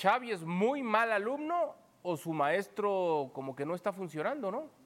Xavi es muy mal alumno o su maestro como que no está funcionando, ¿no?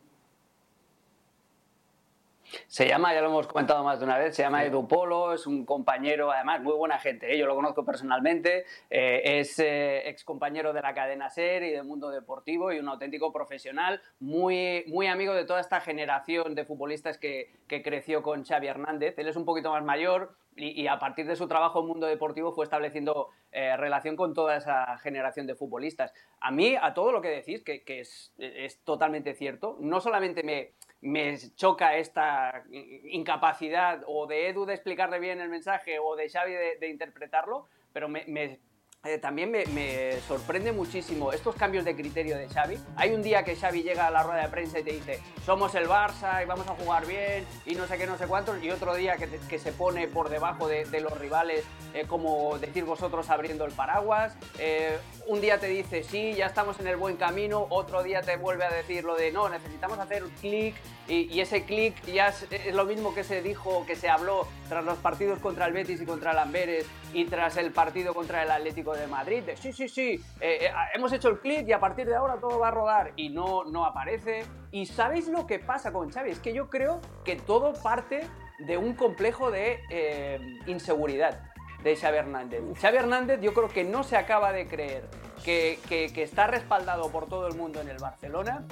Se llama, ya lo hemos comentado más de una vez, se llama Edu Polo, es un compañero, además, muy buena gente, ¿eh? yo lo conozco personalmente, eh, es eh, ex compañero de la cadena SER y del mundo deportivo y un auténtico profesional, muy, muy amigo de toda esta generación de futbolistas que, que creció con Xavi Hernández. Él es un poquito más mayor, y, a partir de su trabajo en mundo deportivo fue estableciendo relación con toda esa generación de futbolistas. A mí, a todo lo que decís, que, que es, es, totalmente cierto, no solamente me, me choca esta incapacidad o de Edu de explicarle bien el mensaje o de Xavi de, interpretarlo, pero me, eh, también me, sorprende muchísimo estos cambios de criterio de Xavi. Hay un día que Xavi llega a la rueda de prensa y te dice, somos el Barça y vamos a jugar bien y no sé qué, no sé cuántos, y otro día que, se pone por debajo de, los rivales, eh, como decir vosotros abriendo el paraguas. Eh, un día te dice, sí, ya estamos en el buen camino, otro día te vuelve a decir lo de, no, necesitamos hacer un clic y, ese clic ya es, lo mismo que se dijo, que se habló tras los partidos contra el Betis y contra el Amberes y tras el partido contra el Atlético de Madrid. De, sí, sí, sí, eh, eh, hemos hecho el clic y a partir de ahora todo va a rodar y no, no aparece. ¿Y sabéis lo que pasa con Xavi? Es que yo creo que todo parte de un complejo de eh, inseguridad de Xavi Hernández. Xavi Hernández yo creo que no se acaba de creer que, que está respaldado por todo el mundo en el Barcelona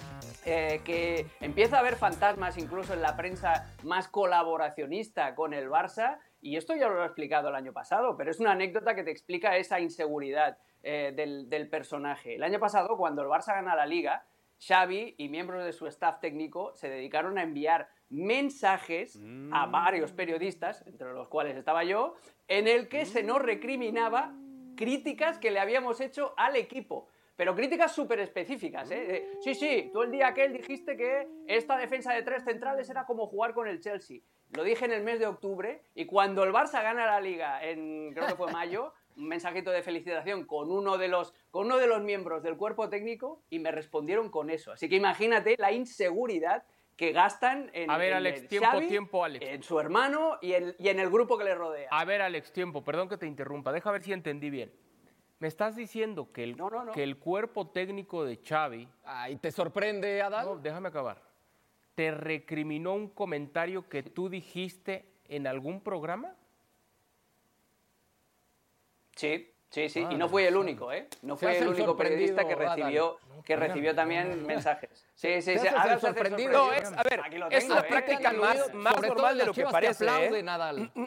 eh, que empieza a haber fantasmas incluso en la prensa más colaboracionista con el Barça, y esto ya lo he explicado el año pasado, pero es una anécdota que te explica esa inseguridad eh, del, personaje. El año pasado, cuando el Barça gana la liga, Xavi y miembros de su staff técnico se dedicaron a enviar mensajes a mm. varios periodistas, entre los cuales estaba yo, en el que se nos recriminaba críticas que le habíamos hecho al equipo pero críticas súper específicas, ¿eh? Sí, sí, tú el día aquel dijiste que esta defensa de tres centrales era como jugar con el Chelsea. Lo dije en el mes de octubre y cuando el Barça gana la liga, en creo que fue mayo, un mensajito de felicitación con uno de los, con uno de los miembros del cuerpo técnico y me respondieron con eso. Así que imagínate la inseguridad que gastan en, a ver, Alex, tiempo, tiempo, Alex. en su hermano y en, y en el grupo que le rodea. A ver, Alex, tiempo, perdón que te interrumpa, deja ver si entendí bien. Me estás diciendo que el, que el cuerpo técnico de Xavi... Ay, ¿te sorprende, Adán? No, déjame acabar. ¿Te recriminó un comentario que tú dijiste en algún programa? Sí, sí, sí. y no fui el único, ¿eh? No fui el único periodista que recibió, que recibió también mensajes. Sí, sí, sí. Adán sorprendido. No, es, a ver, es una práctica más, más normal de lo que parece. ¿eh?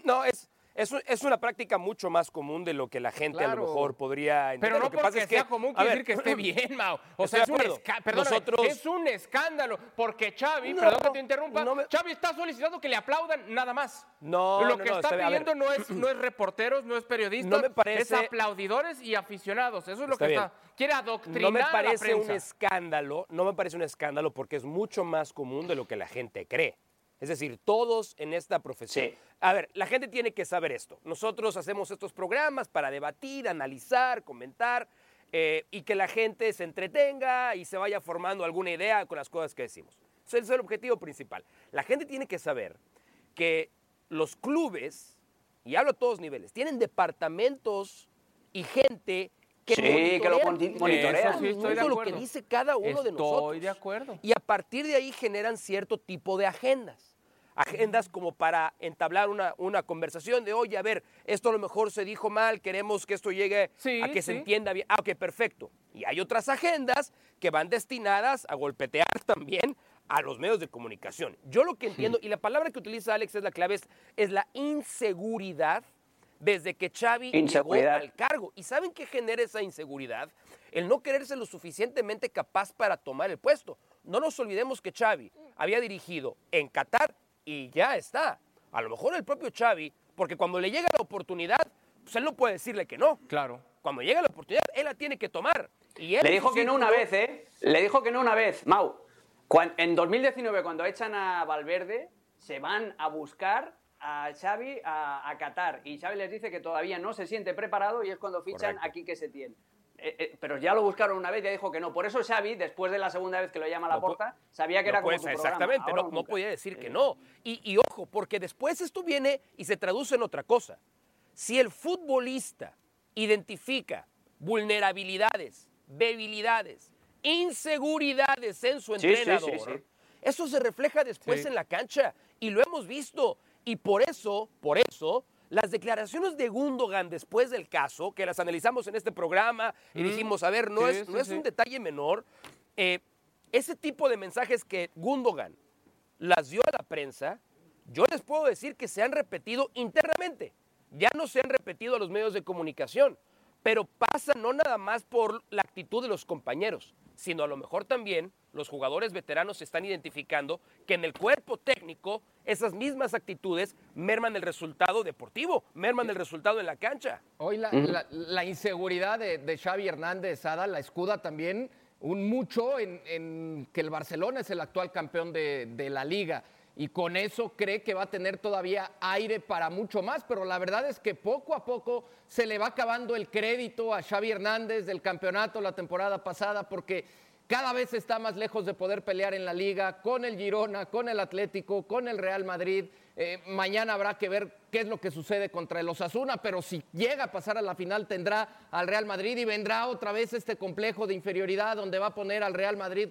No, es es, una práctica mucho más común de lo que la gente a lo mejor podría entender. Pero no lo que pasa es que, sea común quiere decir que esté bien, Mao. O sea, es un, Nosotros... es un escándalo porque Xavi, perdón que te interrumpa, Xavi está solicitando que le aplaudan nada más. No, Lo que está pidiendo no es, no es reporteros, no es periodistas, me parece... es aplaudidores y aficionados. Eso es lo que está... Quiere adoctrinar No me parece un escándalo, no me parece un escándalo porque es mucho más común de lo que la gente cree. Es decir, todos en esta profesión. A ver, la gente tiene que saber esto. Nosotros hacemos estos programas para debatir, analizar, comentar eh, y que la gente se entretenga y se vaya formando alguna idea con las cosas que decimos. Ese es el objetivo principal. La gente tiene que saber que los clubes, y hablo a todos niveles, tienen departamentos y gente que, sí, que lo monitorea. Sí, estoy de lo que dice cada uno de nosotros. Estoy de acuerdo. Y a partir de ahí generan cierto tipo de agendas. Agendas como para entablar una, una conversación de, oye, a ver, esto a lo mejor se dijo mal, queremos que esto llegue a que se entienda bien. Ah, ok, perfecto. Y hay otras agendas que van destinadas a golpetear también a los medios de comunicación. Yo lo que entiendo, y la palabra que utiliza Alex es la clave, es la inseguridad desde que Xavi llegó al cargo. ¿Y saben qué genera esa inseguridad? El no quererse lo suficientemente capaz para tomar el puesto. No nos olvidemos que Xavi había dirigido en Qatar y ya está. A lo mejor el propio Xavi, porque cuando le llega la oportunidad, pues él no puede decirle que no. Claro. Cuando llega la oportunidad, él la tiene que tomar. Y le dijo que no una vez, ¿eh? Le dijo que no una vez, Mau. en 2019, cuando echan a Valverde, se van a buscar a Xavi a, Qatar y Xavi les dice que todavía no se siente preparado y es cuando fichan aquí que se tiene. Eh, eh, pero ya lo buscaron una vez y ya dijo que no. Por eso Xavi, después de la segunda vez que lo llama a la porta, sabía que era como su Exactamente, no, no, podía decir que no. Y, y ojo, porque después esto viene y se traduce en otra cosa. Si el futbolista identifica vulnerabilidades, debilidades, inseguridades en su entrenador, eso se refleja después en la cancha y lo hemos visto. Y por eso, por eso, las declaraciones de Gundogan después del caso, que las analizamos en este programa y dijimos, a ver, no es, no es un detalle menor, eh, ese tipo de mensajes que Gundogan las dio a la prensa, yo les puedo decir que se han repetido internamente, ya no se han repetido a los medios de comunicación, pero pasa no nada más por la actitud de los compañeros, sino a lo mejor también los jugadores veteranos se están identificando que en el cuerpo técnico esas mismas actitudes merman el resultado deportivo, merman el resultado en la cancha. Hoy la, inseguridad de, Xavi Hernández, Ada, la escuda también un mucho en, que el Barcelona es el actual campeón de, de la liga y con eso cree que va a tener todavía aire para mucho más, pero la verdad es que poco a poco se le va acabando el crédito a Xavi Hernández del campeonato la temporada pasada porque cada vez está más lejos de poder pelear en la liga con el Girona, con el Atlético, con el Real Madrid. Eh, mañana habrá que ver qué es lo que sucede contra el Osasuna, pero si llega a pasar a la final tendrá al Real Madrid y vendrá otra vez este complejo de inferioridad donde va a poner al Real Madrid